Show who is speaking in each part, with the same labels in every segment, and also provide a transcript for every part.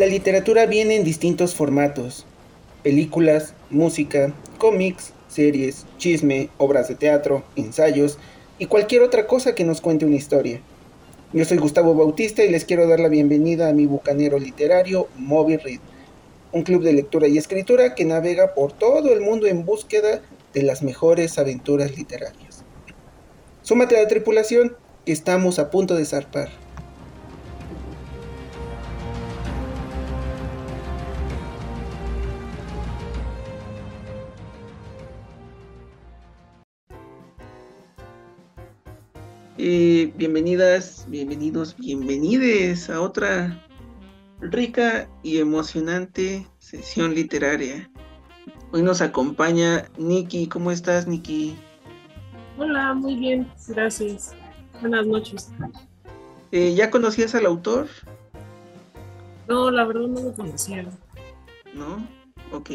Speaker 1: La literatura viene en distintos formatos. Películas, música, cómics, series, chisme, obras de teatro, ensayos y cualquier otra cosa que nos cuente una historia. Yo soy Gustavo Bautista y les quiero dar la bienvenida a mi bucanero literario Moby Read, un club de lectura y escritura que navega por todo el mundo en búsqueda de las mejores aventuras literarias. Súmate a la tripulación, que estamos a punto de zarpar. Eh, bienvenidas, bienvenidos, bienvenides a otra rica y emocionante sesión literaria. Hoy nos acompaña Nikki. ¿Cómo estás, Nikki?
Speaker 2: Hola, muy bien, gracias. Buenas noches.
Speaker 1: Eh, ¿Ya conocías al autor?
Speaker 2: No, la verdad no lo conocía.
Speaker 1: ¿No? Ok.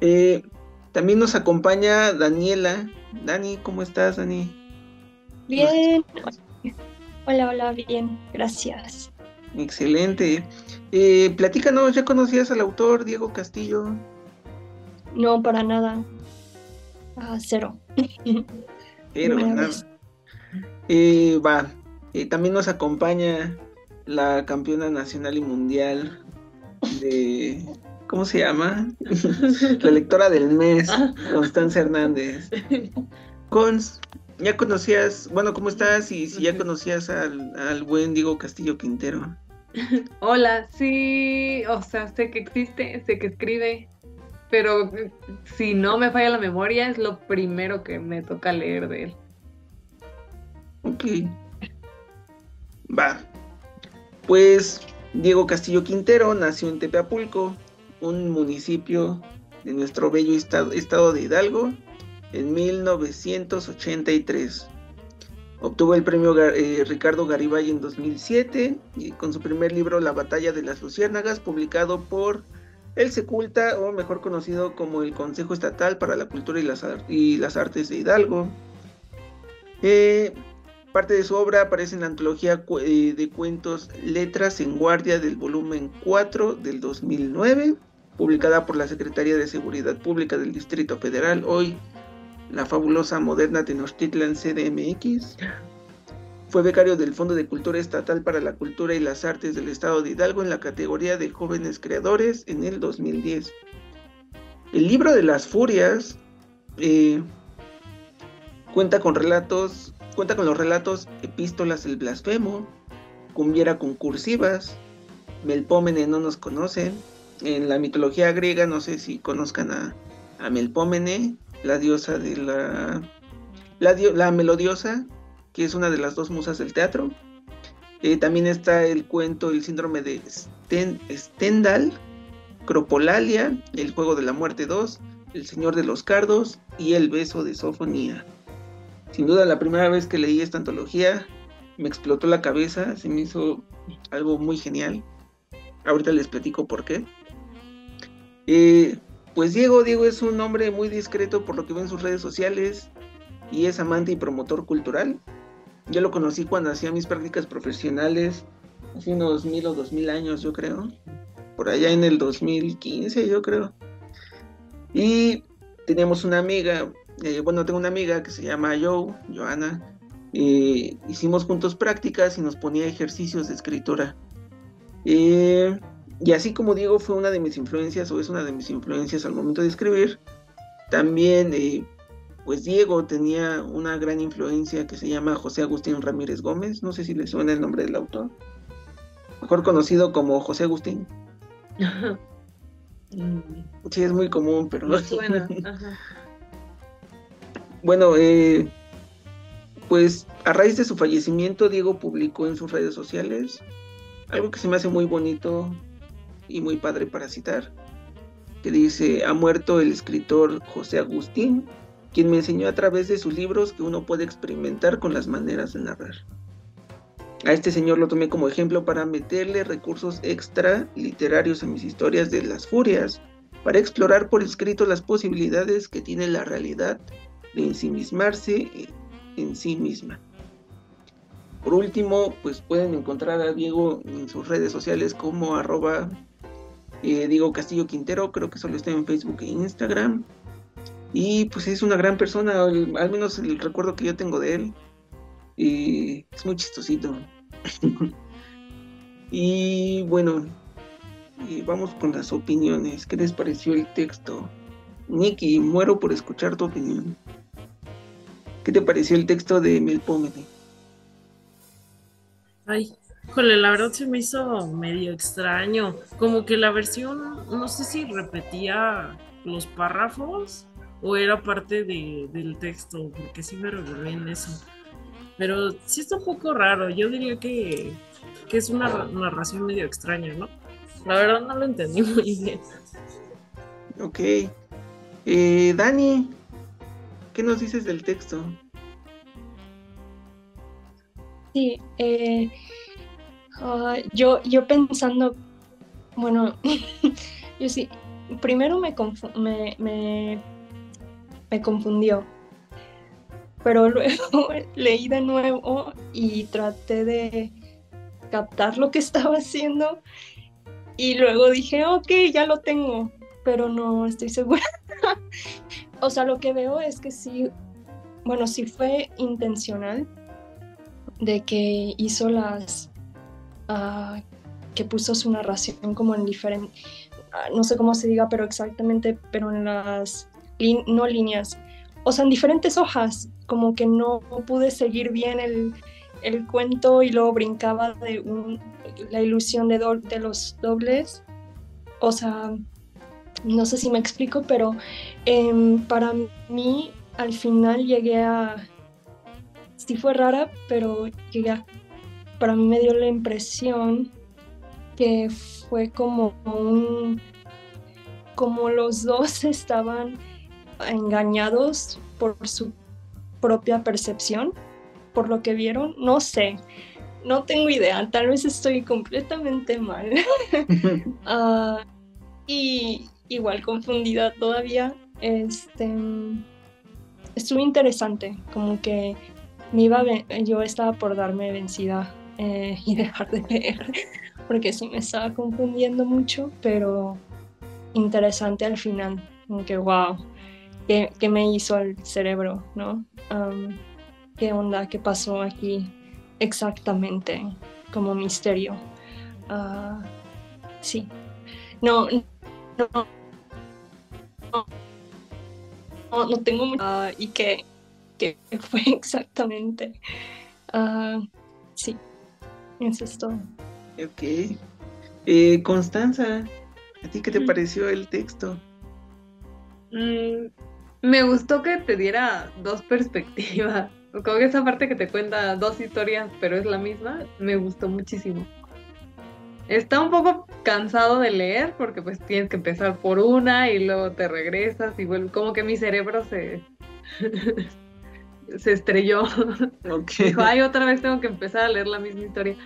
Speaker 1: Eh, también nos acompaña Daniela. Dani, ¿cómo estás, Dani?
Speaker 3: Bien. Hola, hola, bien, gracias.
Speaker 1: Excelente. Eh, platícanos, ¿ya conocías al autor Diego Castillo?
Speaker 3: No, para nada. Ah, cero.
Speaker 1: Pero nada. Eh, va. Eh, también nos acompaña la campeona nacional y mundial de. ¿Cómo se llama? la lectora del mes, ah. Constanza Hernández. Cons, ¿ya conocías, bueno, cómo estás? Y si ya conocías al, al buen Diego Castillo Quintero.
Speaker 4: Hola, sí, o sea, sé que existe, sé que escribe, pero si no me falla la memoria, es lo primero que me toca leer de él.
Speaker 1: Ok. Va. Pues Diego Castillo Quintero nació en Tepeapulco, un municipio de nuestro bello estado, estado de Hidalgo, en 1983. Obtuvo el premio eh, Ricardo Garibay en 2007 y con su primer libro La batalla de las luciérnagas, publicado por el Seculta, o mejor conocido como el Consejo Estatal para la Cultura y las, y las Artes de Hidalgo. Eh, parte de su obra aparece en la antología eh, de cuentos Letras en Guardia del volumen 4 del 2009, publicada por la Secretaría de Seguridad Pública del Distrito Federal, hoy la fabulosa moderna Tenochtitlan CDMX. Fue becario del Fondo de Cultura Estatal para la Cultura y las Artes del Estado de Hidalgo en la categoría de Jóvenes Creadores en el 2010. El libro de las Furias eh, cuenta con relatos, cuenta con los relatos Epístolas del Blasfemo, Cumbiera con cursivas, Melpómene no nos conocen. En la mitología griega, no sé si conozcan a, a Melpómene, la diosa de la, la, melodiosa, que es una de las dos musas del teatro. Eh, también está el cuento El síndrome de Stendhal, Cropolalia, El juego de la muerte 2, El señor de los cardos y El beso de Sofonía. Sin duda la primera vez que leí esta antología me explotó la cabeza, se me hizo algo muy genial. Ahorita les platico por qué. Eh, pues Diego, Diego es un hombre muy discreto por lo que ve en sus redes sociales y es amante y promotor cultural. Yo lo conocí cuando hacía mis prácticas profesionales, hace unos mil o dos mil años yo creo, por allá en el 2015 yo creo. Y teníamos una amiga, eh, bueno, tengo una amiga que se llama Joe, Joana, y hicimos juntos prácticas y nos ponía ejercicios de escritura. Eh, y así como Diego fue una de mis influencias o es una de mis influencias al momento de escribir, también eh, pues Diego tenía una gran influencia que se llama José Agustín Ramírez Gómez, no sé si le suena el nombre del autor, mejor conocido como José Agustín. sí, es muy común, pero no suena. bueno, eh, pues a raíz de su fallecimiento, Diego publicó en sus redes sociales algo que se me hace muy bonito y muy padre para citar, que dice, ha muerto el escritor José Agustín, quien me enseñó a través de sus libros que uno puede experimentar con las maneras de narrar. A este señor lo tomé como ejemplo para meterle recursos extra literarios a mis historias de las furias, para explorar por escrito las posibilidades que tiene la realidad de ensimismarse en sí misma. Por último, pues pueden encontrar a Diego en sus redes sociales como arroba eh, Diego Castillo Quintero, creo que solo está en Facebook e Instagram. Y pues es una gran persona, al, menos el recuerdo que yo tengo de él. Es muy chistosito. y bueno, vamos con las opiniones. ¿Qué les pareció el texto? Nicky, muero por escuchar tu opinión. ¿Qué te pareció el texto de Melpómene?
Speaker 2: Ay, Híjole, la verdad se me hizo medio extraño. Como que la versión, no sé si repetía los párrafos o era parte del texto, porque sí me revolví en eso. Pero sí está un poco raro. Yo diría que, es una narración medio extraña, ¿no? La verdad no lo entendí muy bien.
Speaker 1: Ok. Eh, Dani, ¿qué nos dices del texto?
Speaker 3: Sí, eh, Ah, yo, yo pensando, bueno, yo sí, primero me, me, me, confundió, pero luego leí de nuevo y traté de captar lo que estaba haciendo y luego dije, ok, ya lo tengo, pero no estoy segura. o sea, lo que veo es que sí, bueno, sí fue intencional de que hizo las que puso su narración como en diferente, ah, no sé cómo se diga, pero exactamente, pero en las, no líneas, o sea, en diferentes hojas, como que no pude seguir bien el, el cuento y luego brincaba de un, la ilusión de, de los dobles, o sea, no sé si me explico, pero em, para mí al final llegué a, sí fue rara, pero llegué a para mí me dio la impresión que fue como un como los dos estaban engañados por su propia percepción, por lo que vieron, no sé, no tengo idea, tal vez estoy completamente mal. Ah, y igual confundida todavía, este, estuvo interesante, como que me iba, yo estaba por darme vencida eh, y dejar de leer, porque sí me estaba confundiendo mucho, pero interesante al final, como que wow, ¿qué, qué me hizo el cerebro, no? ¿Qué onda? ¿Qué pasó aquí exactamente? Como misterio. Uh, sí. No, no, no, no tengo. Uh, y que, que fue exactamente. Uh, sí. Eso es todo.
Speaker 1: Ok. Eh, Constanza, ¿a ti qué te mm. pareció el texto?
Speaker 4: Mm, me gustó que te diera dos perspectivas. Como que esa parte que te cuenta dos historias, pero es la misma, me gustó muchísimo. Está un poco cansado de leer porque pues tienes que empezar por una y luego te regresas y vuelve, como que mi cerebro se se estrelló. Dijo, ay, otra vez tengo que empezar a leer la misma historia.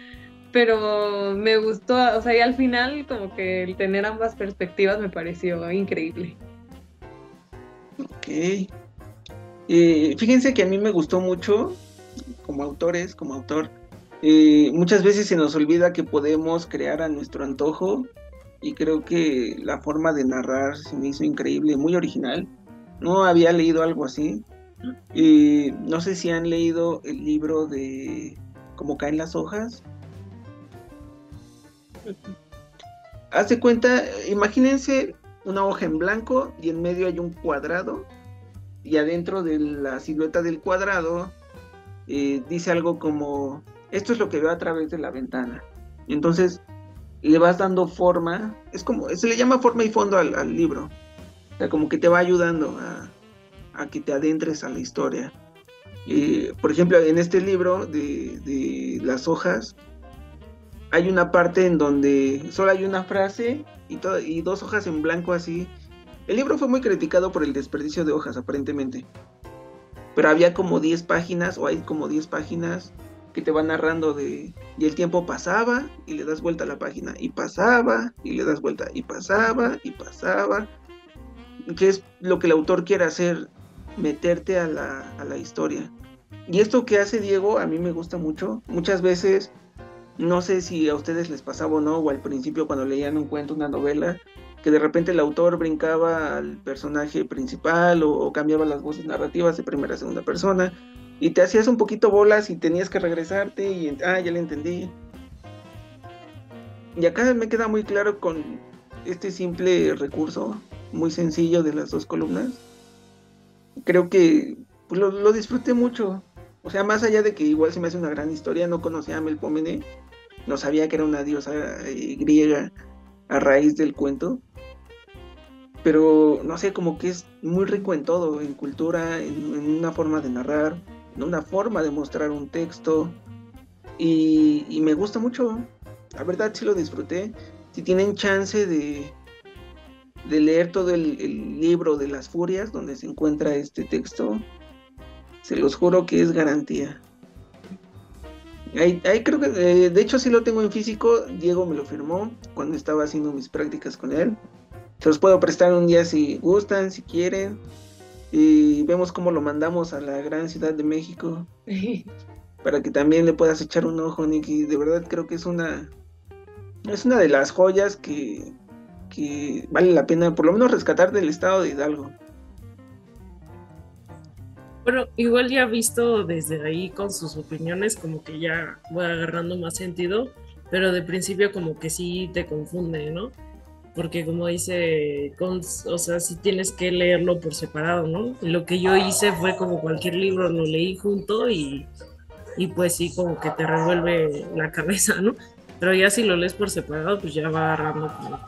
Speaker 4: Pero me gustó, o sea, y al final como que el tener ambas perspectivas me pareció increíble.
Speaker 1: Ok. Eh, fíjense que a mí me gustó mucho, como autores, como autor, eh, muchas veces se nos olvida que podemos crear a nuestro antojo y creo que la forma de narrar se me hizo increíble, muy original. No había leído algo así. No sé si han leído el libro de Cómo caen las hojas. Hace cuenta, imagínense una hoja en blanco y en medio hay un cuadrado y adentro de la silueta del cuadrado eh, dice algo como, esto es lo que veo a través de la ventana. entonces le vas dando forma, es como, se le llama forma y fondo al, libro. Como que te va ayudando a, a que te adentres a la historia. por ejemplo, en este libro de, las hojas, hay una parte en donde solo hay una frase y, y dos hojas en blanco así. El libro fue muy criticado por el desperdicio de hojas, aparentemente. Pero había como 10 páginas, o hay como 10 páginas que te van narrando de... Y el tiempo pasaba y le das vuelta a la página. Y pasaba y le das vuelta. Y pasaba y pasaba. Que es lo que el autor quiere hacer meterte a la, historia. y esto que hace Diego a mí me gusta mucho. Muchas veces, no sé si a ustedes les pasaba o no, o al principio cuando leían un cuento, una novela, que de repente el autor brincaba al personaje principal o, cambiaba las voces narrativas de primera a segunda persona y te hacías un poquito bolas y tenías que regresarte y, ah, ya le entendí. Y acá me queda muy claro con este simple recurso, muy sencillo de las dos columnas. Creo que pues, lo, disfruté mucho. O sea, más allá de que igual se me hace una gran historia, no conocía a Melpomene, no sabía que era una diosa eh, griega a raíz del cuento. Pero no sé, como que es muy rico en todo, en cultura, en, una forma de narrar, en una forma de mostrar un texto. Y, me gusta mucho. La verdad sí lo disfruté. Si tienen chance de, de leer todo el, libro de las furias donde se encuentra este texto, se los juro que es garantía. Ahí, creo que, eh, de hecho sí lo tengo en físico, Diego me lo firmó cuando estaba haciendo mis prácticas con él. Se los puedo prestar un día si gustan, si quieren. Y vemos cómo lo mandamos a la gran ciudad de México. para que también le puedas echar un ojo, Nicky. De verdad creo que es una. Es una de las joyas que, que vale la pena por lo menos rescatar del estado de Hidalgo.
Speaker 2: Bueno, igual ya visto desde ahí con sus opiniones, como que ya voy agarrando más sentido, pero de principio como que sí te confunde, ¿no? Porque como dice, o sea, sí tienes que leerlo por separado, ¿no? lo que yo hice fue como cualquier libro, lo leí junto y, y pues sí, como que te revuelve la cabeza, ¿no? Pero ya si lo lees por separado, pues ya va agarrando como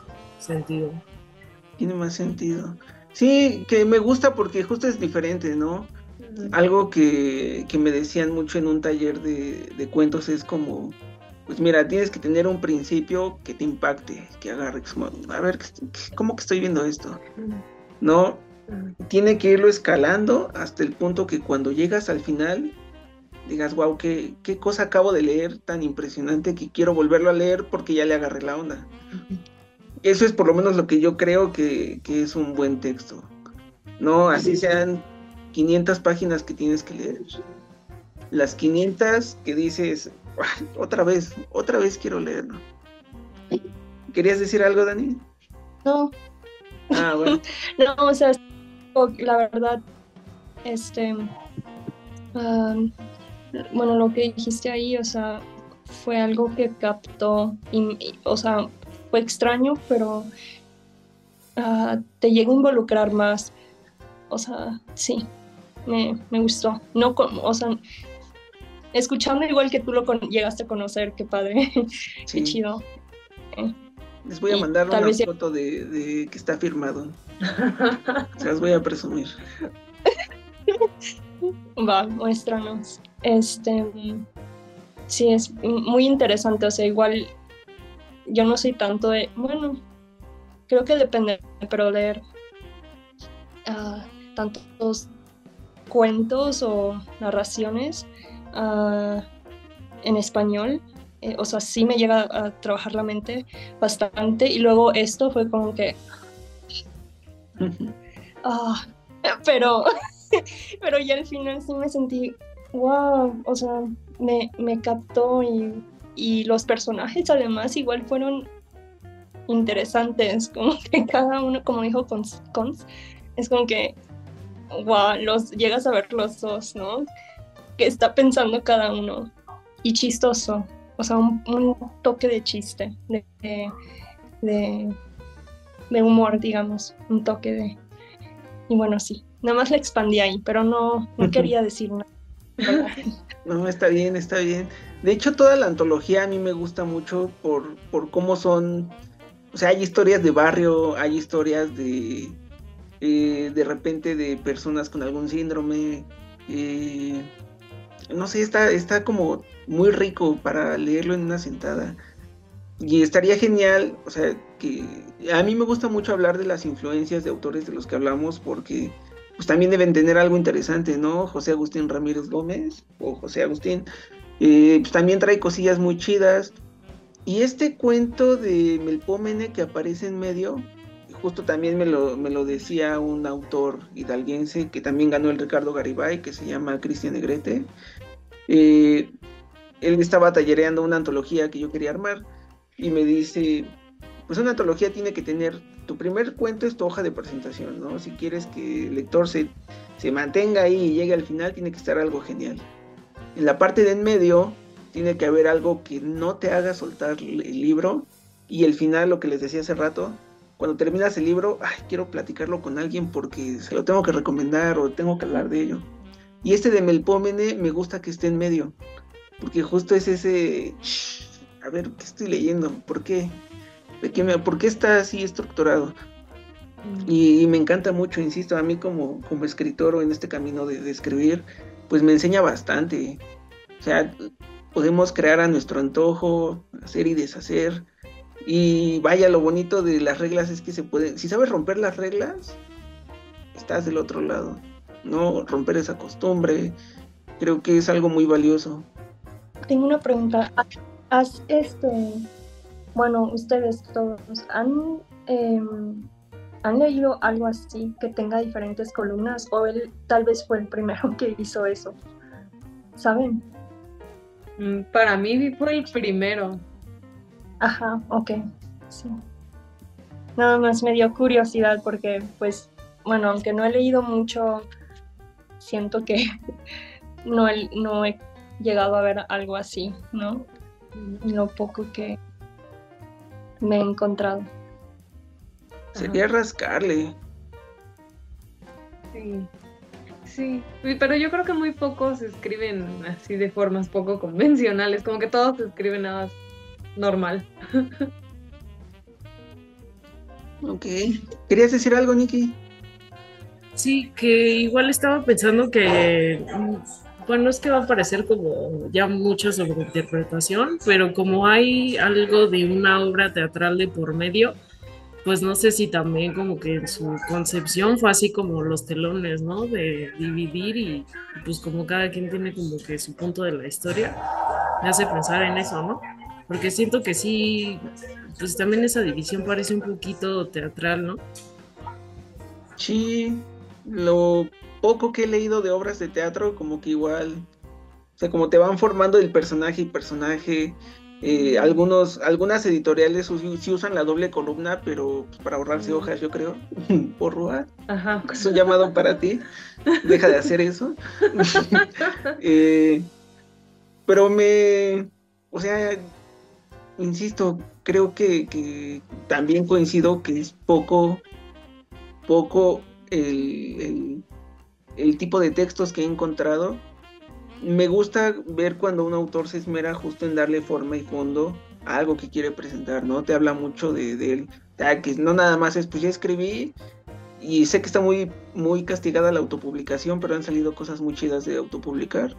Speaker 2: sentido.
Speaker 1: Tiene más sentido. Sí, que me gusta porque justo es diferente, ¿no? Algo que, me decían mucho en un taller de, cuentos es como, pues mira, tienes que tener un principio que te impacte, que agarre, a ver, ¿cómo que estoy viendo esto? No, tiene que irlo escalando hasta el punto que cuando llegas al final digas, wow, qué, qué cosa acabo de leer tan impresionante que quiero volverlo a leer porque ya le agarré la onda. Eso es por lo menos lo que yo creo que, que es un buen texto. No, así sean 500 páginas que tienes que leer. Las 500 que dices, otra vez, otra vez quiero leerlo. ¿Querías decir algo, Dani?
Speaker 3: No.
Speaker 1: Ah, bueno.
Speaker 3: no, o sea, la verdad, este, bueno, lo que dijiste ahí, o sea, fue algo que captó, y, o sea, fue extraño, pero ah, te llegó a involucrar más. O sea, sí, me, gustó. No, o sea, escuchando igual que tú lo llegaste a conocer, qué padre, qué chido.
Speaker 1: Eh, Les voy a mandar una foto de, que está firmado. Se las voy a presumir.
Speaker 3: Va, muéstranos. Este, sí, es muy interesante. O sea, igual yo no soy tanto de, bueno, creo que depende, pero leer uh, tantos cuentos o narraciones ah, en español. Eh, o sea, sí me llega a trabajar la mente bastante. Y luego esto fue como que... Ah, pero, pero ya al final sí me sentí, wow, o sea, me, me captó y, y, los personajes además igual fueron interesantes, como que cada uno, como dijo Cons, Cons es como que wow, los llegas a ver los dos, ¿no? Que está pensando cada uno. Y chistoso, o sea, un, toque de chiste, de, de, de, humor, digamos, un toque de... Y bueno, sí, nada más le expandí ahí, pero no, no quería decir nada.
Speaker 1: No, está bien, está bien. De hecho, toda la antología a mí me gusta mucho por, por cómo son, o sea, hay historias de barrio, hay historias de, eh, de repente de personas con algún síndrome. Eh, no sé, está, está como muy rico para leerlo en una sentada. Y estaría genial, o sea, que a mí me gusta mucho hablar de las influencias de autores de los que hablamos porque pues también deben tener algo interesante, ¿no? José Agustín Ramírez Gómez o José Agustín, eh, pues también trae cosillas muy chidas. Y este cuento de Melpómene que aparece en medio, justo también me lo, me lo decía un autor hidalguense que también ganó el Ricardo Garibay, que se llama Cristian Negrete. Eh, él estaba tallereando una antología que yo quería armar y me dice, pues una antología tiene que tener, tu primer cuento es tu hoja de presentación, ¿no? Si quieres que el lector se, se mantenga ahí y llegue al final, tiene que estar algo genial. En la parte de en medio tiene que haber algo que no te haga soltar el libro y el final, lo que les decía hace rato, cuando terminas el libro, ay, quiero platicarlo con alguien porque se lo tengo que recomendar o tengo que hablar de ello. Y este de Melpómene me gusta que esté en medio, porque justo es ese, a ver, ¿qué estoy leyendo? ¿Por qué? ¿De qué me, ¿Por qué está así estructurado? Y, me encanta mucho, insisto, a mí como, como escritor o en este camino de, de escribir, pues me enseña bastante. O sea, podemos crear a nuestro antojo, hacer y deshacer. Y vaya, lo bonito de las reglas es que se puede, si sabes romper las reglas, estás del otro lado. No romper esa costumbre, creo que es algo muy valioso.
Speaker 3: Tengo una pregunta. ¿Has este, bueno, ustedes todos han em, han leído algo así que tenga diferentes columnas o él tal vez fue el primero que hizo eso? ¿Saben?
Speaker 4: Mm, para mí fue el primero.
Speaker 3: Ajá, ok, sí. Nada más me dio curiosidad porque, pues, bueno, aunque no he leído mucho, siento que no, he, no he llegado a ver algo así, ¿no? Lo poco que me he encontrado.
Speaker 1: Sería rascarle.
Speaker 4: Sí. Sí, pero yo creo que muy pocos escriben así de formas poco convencionales, como que todos escriben nada normal.
Speaker 1: ok. ¿Querías decir algo, Nikki?
Speaker 2: Sí, que igual estaba pensando que, bueno, es que va a parecer como ya mucha sobreinterpretación, pero como hay algo de una obra teatral de por medio, pues no sé si también como que en su concepción fue así como los telones, ¿no? De dividir y, pues como cada quien tiene como que su punto de la historia, me hace pensar en eso, ¿no? Porque siento que sí, pues también esa división parece un poquito teatral, ¿no?
Speaker 1: Sí, lo poco que he leído de obras de teatro, como que igual, o sea, como te van formando el personaje y personaje, eh, algunos, algunas editoriales sí usan la doble columna, pero pues, para ahorrarse hojas, yo creo. Por robar.
Speaker 4: Ajá.
Speaker 1: Es un llamado para ti. Deja de hacer eso. Eh, pero me. O sea, insisto, creo que, también coincido que es poco. Poco el, el tipo de textos que he encontrado me gusta ver cuando un autor se esmera justo en darle forma y fondo a algo que quiere presentar, ¿no? Te habla mucho de, él, que no nada más es, pues ya escribí y sé que está muy, muy castigada la autopublicación, pero han salido cosas muy chidas de autopublicar.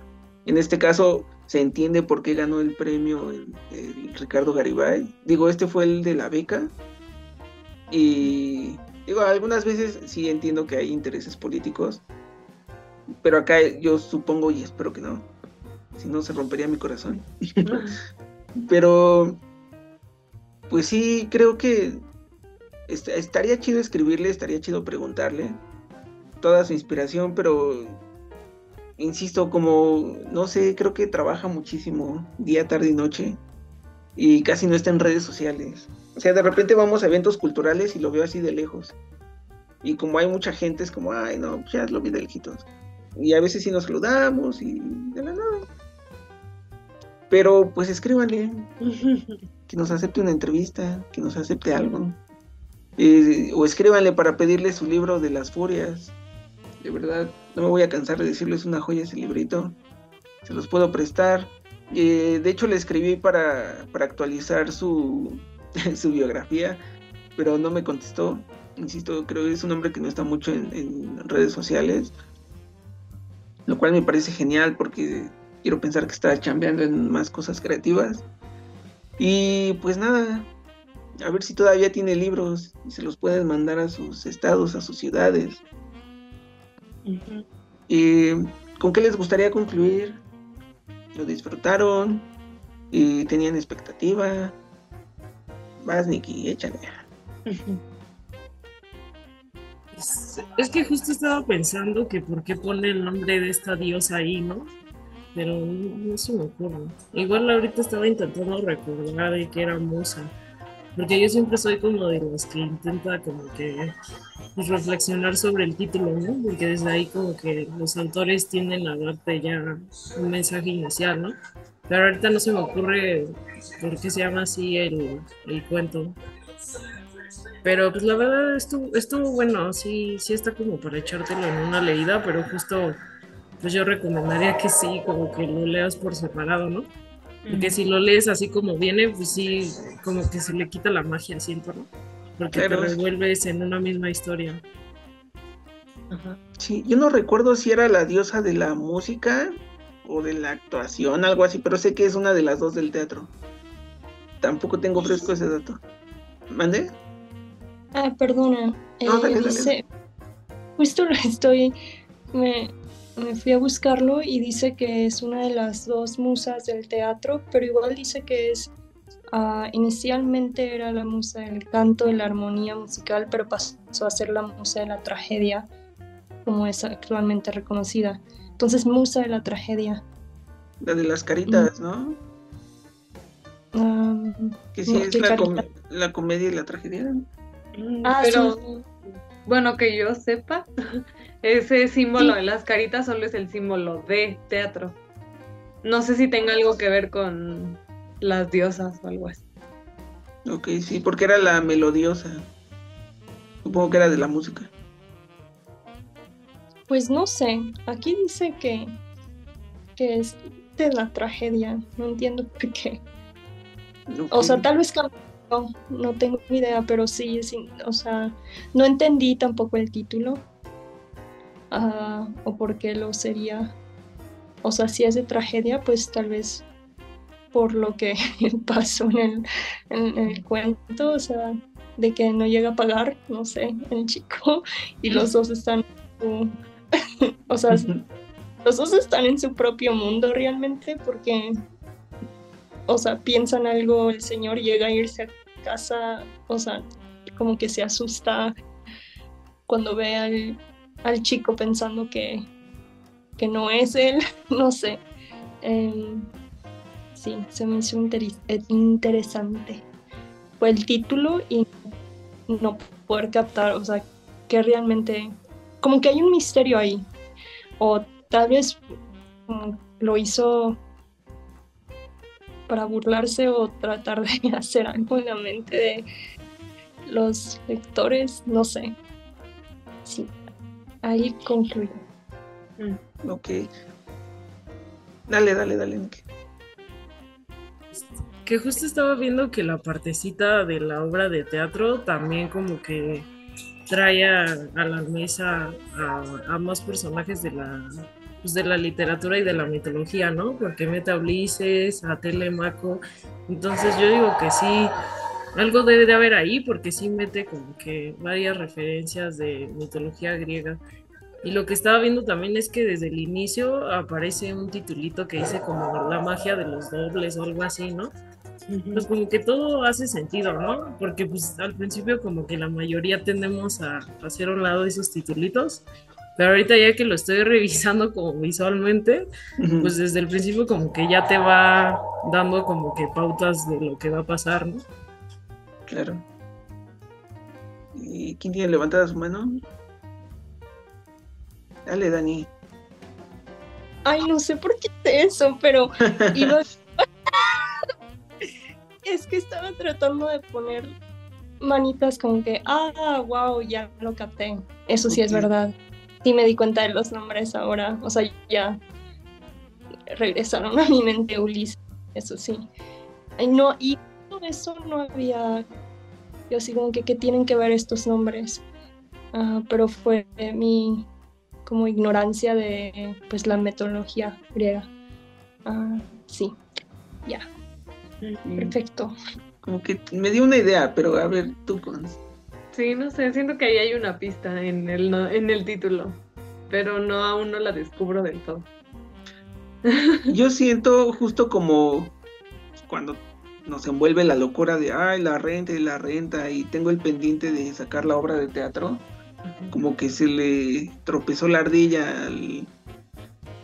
Speaker 1: En este caso se entiende por qué ganó el premio Ricardo Garibay. Digo, este fue el de la beca. Y digo, algunas veces sí entiendo que hay intereses políticos, pero acá yo supongo y espero que no. Si no, se rompería mi corazón. pero, pues sí, creo que estaría chido escribirle, estaría chido preguntarle toda su inspiración, pero insisto, como, no sé, creo que trabaja muchísimo, día, tarde y noche, y casi no está en redes sociales. O sea, de repente vamos a eventos culturales y lo veo así de lejos. Y como hay mucha gente, es como, ay, no, ya lo vi de lejitos y a veces sí nos saludamos y de la nada. Pero pues escríbanle, que nos acepte una entrevista, que nos acepte algo. Eh, o escríbanle para pedirle su libro de las furias. De verdad, no me voy a cansar de decirles una joya ese librito. Se los puedo prestar. Eh, de hecho, le escribí para, para actualizar su, su biografía, pero no me contestó. Insisto, creo que es un hombre que no está mucho en, en redes sociales lo cual me parece genial porque quiero pensar que está chambeando en más cosas creativas. Y pues nada, a ver si todavía tiene libros y se los pueden mandar a sus estados, a sus ciudades. ¿Con qué les gustaría concluir? ¿Lo disfrutaron? ¿Y ¿Tenían expectativa? Vas, Nikki, échale.
Speaker 2: Es que justo estaba pensando que por qué pone el nombre de esta diosa ahí, ¿no? Pero no, se me ocurre. Igual ahorita estaba intentando recordar de que era Musa. Porque yo siempre soy como de los que intenta como que pues, reflexionar sobre el título, ¿no? Porque desde ahí como que los autores tienden a darte ya un mensaje inicial, ¿no? Pero ahorita no se me ocurre por qué se llama así el, el cuento. Pero pues la verdad estuvo, estuvo bueno, sí, sí está como para echártelo en una leída, pero justo pues yo recomendaría que sí, como que lo leas por separado, ¿no? Porque si lo lees así como viene, pues sí, como que se le quita la magia, siento, ¿no? Porque te revuelves en una misma historia.
Speaker 1: Ajá. Sí, yo no recuerdo si era la diosa de la música o de la actuación, algo así, pero sé que es una de las dos del teatro. Tampoco tengo fresco ese dato. ¿Mande?
Speaker 3: Ah, perdona. No, eh, dice, justo lo estoy, me, me fui a buscarlo y dice que es una de las dos musas del teatro, pero igual dice que es uh, inicialmente era la musa del canto, de la armonía musical, pero pasó a ser la musa de la tragedia, como es actualmente reconocida. Entonces, musa de la tragedia.
Speaker 1: La de las caritas, ¿no? que sí es la, la, comedia y la tragedia.
Speaker 4: Mm, ah, pero bueno, que yo sepa, ese símbolo de las caritas solo es el símbolo de teatro. No sé si tenga algo que ver con las diosas o algo así.
Speaker 1: Ok, sí, porque era la melodiosa. Supongo que era de la música.
Speaker 3: Pues no sé, aquí dice que, que es de la tragedia, no entiendo por qué. O sea, tal vez no, tengo ni idea, pero sí, o sea, no entendí tampoco el título ah, o por qué lo sería. O sea, si es de tragedia, pues tal vez por lo que pasó en el, cuento, o sea, de que no llega a pagar, no sé, el chico, y los dos están, o sea, los dos están en su propio mundo realmente, porque, o sea, piensan algo, el señor llega a irse a casa, o sea, como que se asusta cuando ve al, chico pensando que, que, no es él, no sé. Em, sí, se me hizo interesante. Fue el título y no poder captar, o sea, que realmente, como que hay un misterio ahí. O tal vez lo hizo para burlarse o tratar de hacer algo en la mente de los lectores, no sé. Sí, ahí concluyo.
Speaker 1: Mm, ok. Dale, dale, dale,
Speaker 2: Que justo estaba viendo que la partecita de la obra de teatro también como que trae a, la mesa a, más personajes de la pues, de la literatura y de la mitología, ¿no? Porque mete a Ulises, a Telemaco. Entonces yo digo que sí, algo debe de haber ahí porque sí mete como que varias referencias de mitología griega. Y lo que estaba viendo también es que desde el inicio aparece un titulito que dice como la magia de los dobles o algo así, ¿no? Pues como que todo hace sentido, ¿no? Porque pues al principio como que la mayoría tendemos a hacer a un lado esos titulitos pero ahorita ya que lo estoy revisando como visualmente, pues desde el principio como que ya te va dando como que pautas de lo que va a pasar, ¿no?
Speaker 1: Claro. ¿Y quién tiene levantada su mano? Dale, Dani.
Speaker 3: Ay, no sé por qué eso, pero es que estaba tratando de poner manitas como que, ah, wow, ya lo capté. Eso sí es verdad sí me di cuenta de los nombres ahora, o sea, ya regresaron a mi mente Ulises, eso sí. no, y todo eso no había, yo así como que, ¿qué tienen que ver estos nombres? Ah, pero fue mi como ignorancia de pues la metodología griega. Ah, sí, ya. Perfecto.
Speaker 1: Como que me dio una idea, pero a ver, tú con
Speaker 4: Sí, no sé, siento que ahí hay una pista en el, en el título, pero no aún no la descubro del todo.
Speaker 1: Yo siento justo como cuando nos envuelve la locura de, ay, la renta y la renta, y tengo el pendiente de sacar la obra de teatro. como que se le tropezó la ardilla al,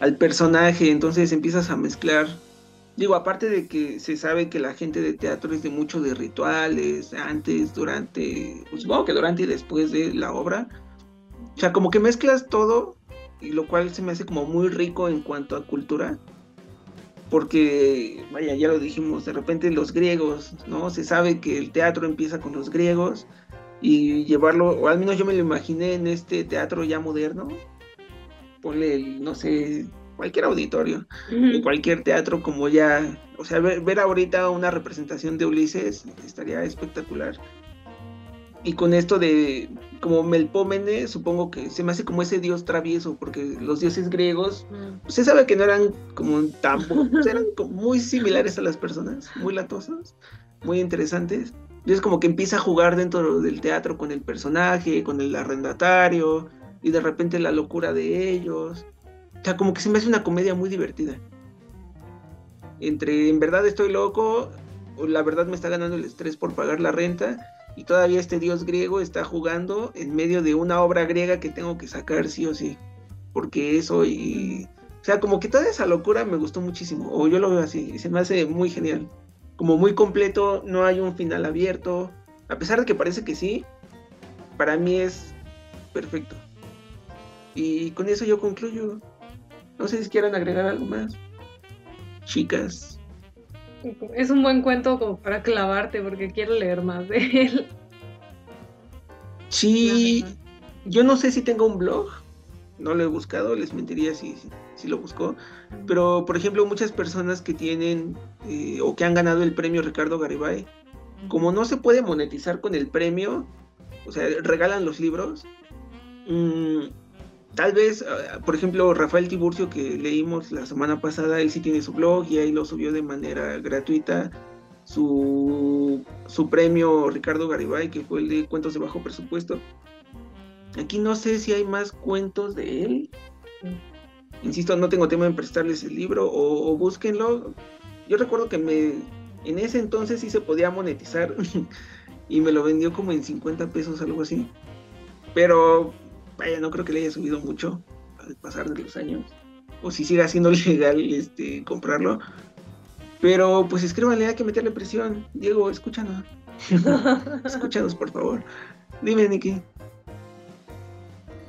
Speaker 1: al personaje, entonces empiezas a mezclar. Digo, aparte de que se sabe que la gente de teatro es de mucho de rituales, antes, durante, pues, supongo que durante y después de la obra. O sea, como que mezclas todo, y lo cual se me hace como muy rico en cuanto a cultura. Porque, vaya, ya lo dijimos, de repente los griegos, ¿no? Se sabe que el teatro empieza con los griegos y llevarlo, o al menos yo me lo imaginé en este teatro ya moderno, ponle, el, no sé, cualquier auditorio, uh cualquier teatro como ya, o sea, ver, ahorita una representación de Ulises estaría espectacular. Y con esto de como Melpómene, supongo que se me hace como ese dios travieso, porque los dioses griegos, uh se sabe que no eran como tan, eran como muy similares a las personas, muy latosos, muy interesantes. Entonces como que empieza a jugar dentro del teatro con el personaje, con el arrendatario, y de repente la locura de ellos. O sea, como que se me hace una comedia muy divertida. Entre en verdad estoy loco, o la verdad me está ganando el estrés por pagar la renta, y todavía este dios griego está jugando en medio de una obra griega que tengo que sacar sí o sí. Porque eso y... O sea, como que toda esa locura me gustó muchísimo, o yo lo veo así, y se me hace muy genial. Como muy completo, no hay un final abierto, a pesar de que parece que sí, para mí es perfecto. Y con eso yo concluyo. No sé si quieran agregar algo más. Chicas.
Speaker 4: Es un buen cuento como para clavarte porque quiero leer más de él.
Speaker 1: Sí, yo no sé si tengo un blog. No lo he buscado, les mentiría si, si lo buscó. Pero, por ejemplo, muchas personas que tienen eh, o que han ganado el premio Ricardo Garibay, como no se puede monetizar con el premio, o sea, regalan los libros, mmm, Tal vez, ah, por ejemplo, Rafael Tiburcio, que leímos la semana pasada, él sí tiene su blog y ahí lo subió de manera gratuita. Su, su premio Ricardo Garibay, que fue el de cuentos de bajo presupuesto. Aquí no sé si hay más cuentos de él. Insisto, no tengo tema en prestarles el libro o, o búsquenlo. Yo recuerdo que me en ese entonces sí se podía monetizar y me lo vendió como en 50 pesos, algo así. Pero vaya, no creo que le haya subido mucho al pasar de los años. O si siga siendo legal este, comprarlo. Pero pues escríbanle, hay que meterle presión. Diego, escúchanos. escúchanos, por favor. Dime, Nikki.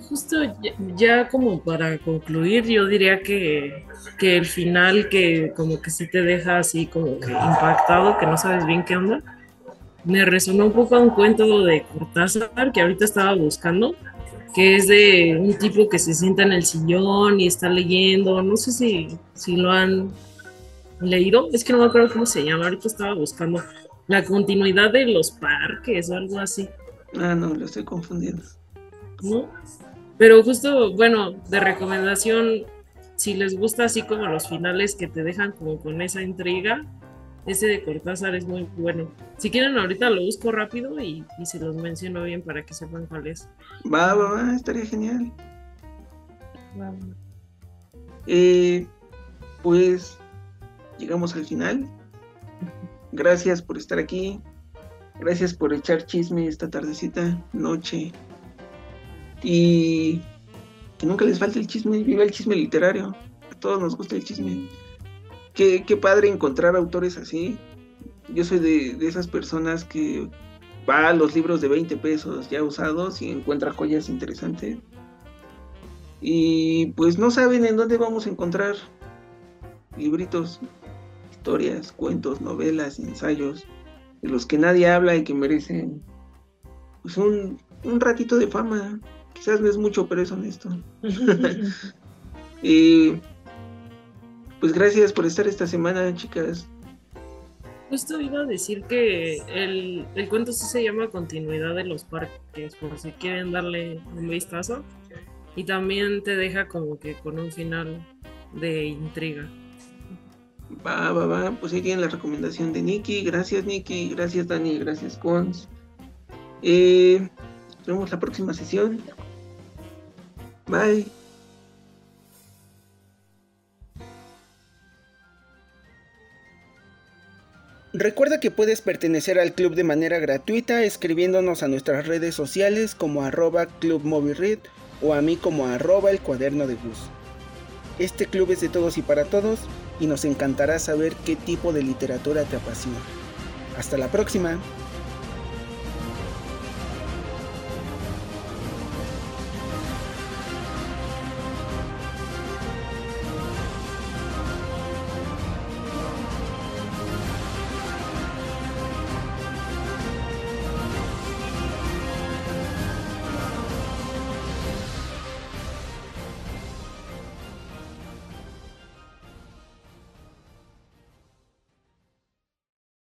Speaker 2: Justo ya, como para concluir, yo diría que, que el final que como que sí te deja así como que impactado, que no sabes bien qué onda, me resonó un poco a un cuento de Cortázar que ahorita estaba buscando, que es de un tipo que se sienta en el sillón y está leyendo, no sé si, si lo han leído, es que no me acuerdo cómo se llama, ahorita estaba buscando la continuidad de los parques o algo así.
Speaker 1: Ah, no, lo estoy confundiendo.
Speaker 2: ¿No? Pero justo, bueno, de recomendación, si les gusta así como los finales que te dejan como con esa intriga, ese de Cortázar es muy bueno. Si quieren, ahorita lo busco rápido y, se los menciono bien para que sepan cuál es.
Speaker 1: Va, va, va, estaría genial. Eh, pues llegamos al final. Gracias por estar aquí. Gracias por echar chisme esta tardecita, noche. Y que nunca les falte el chisme. Viva el chisme literario. A todos nos gusta el chisme qué, padre encontrar autores así. Yo soy de, esas personas que va a los libros de 20 pesos ya usados y encuentra joyas interesantes. Y pues no saben en dónde vamos a encontrar libritos, historias, cuentos, novelas, ensayos, de los que nadie habla y que merecen pues un, un ratito de fama. Quizás no es mucho, pero es honesto. y pues gracias por estar esta semana, chicas.
Speaker 2: Justo iba a decir que el, cuento sí se llama Continuidad de los Parques, por si quieren darle un vistazo. Y también te deja como que con un final de intriga.
Speaker 1: Va, va, va. Pues ahí tienen la recomendación de Nikki. Gracias, Nikki. Gracias, Dani. Gracias, Cons. Eh, nos vemos la próxima sesión. Bye. Recuerda que puedes pertenecer al club de manera gratuita escribiéndonos a nuestras redes sociales como arroba o a mí como arroba el cuaderno de bus. Este club es de todos y para todos y nos encantará saber qué tipo de literatura te apasiona. Hasta la próxima.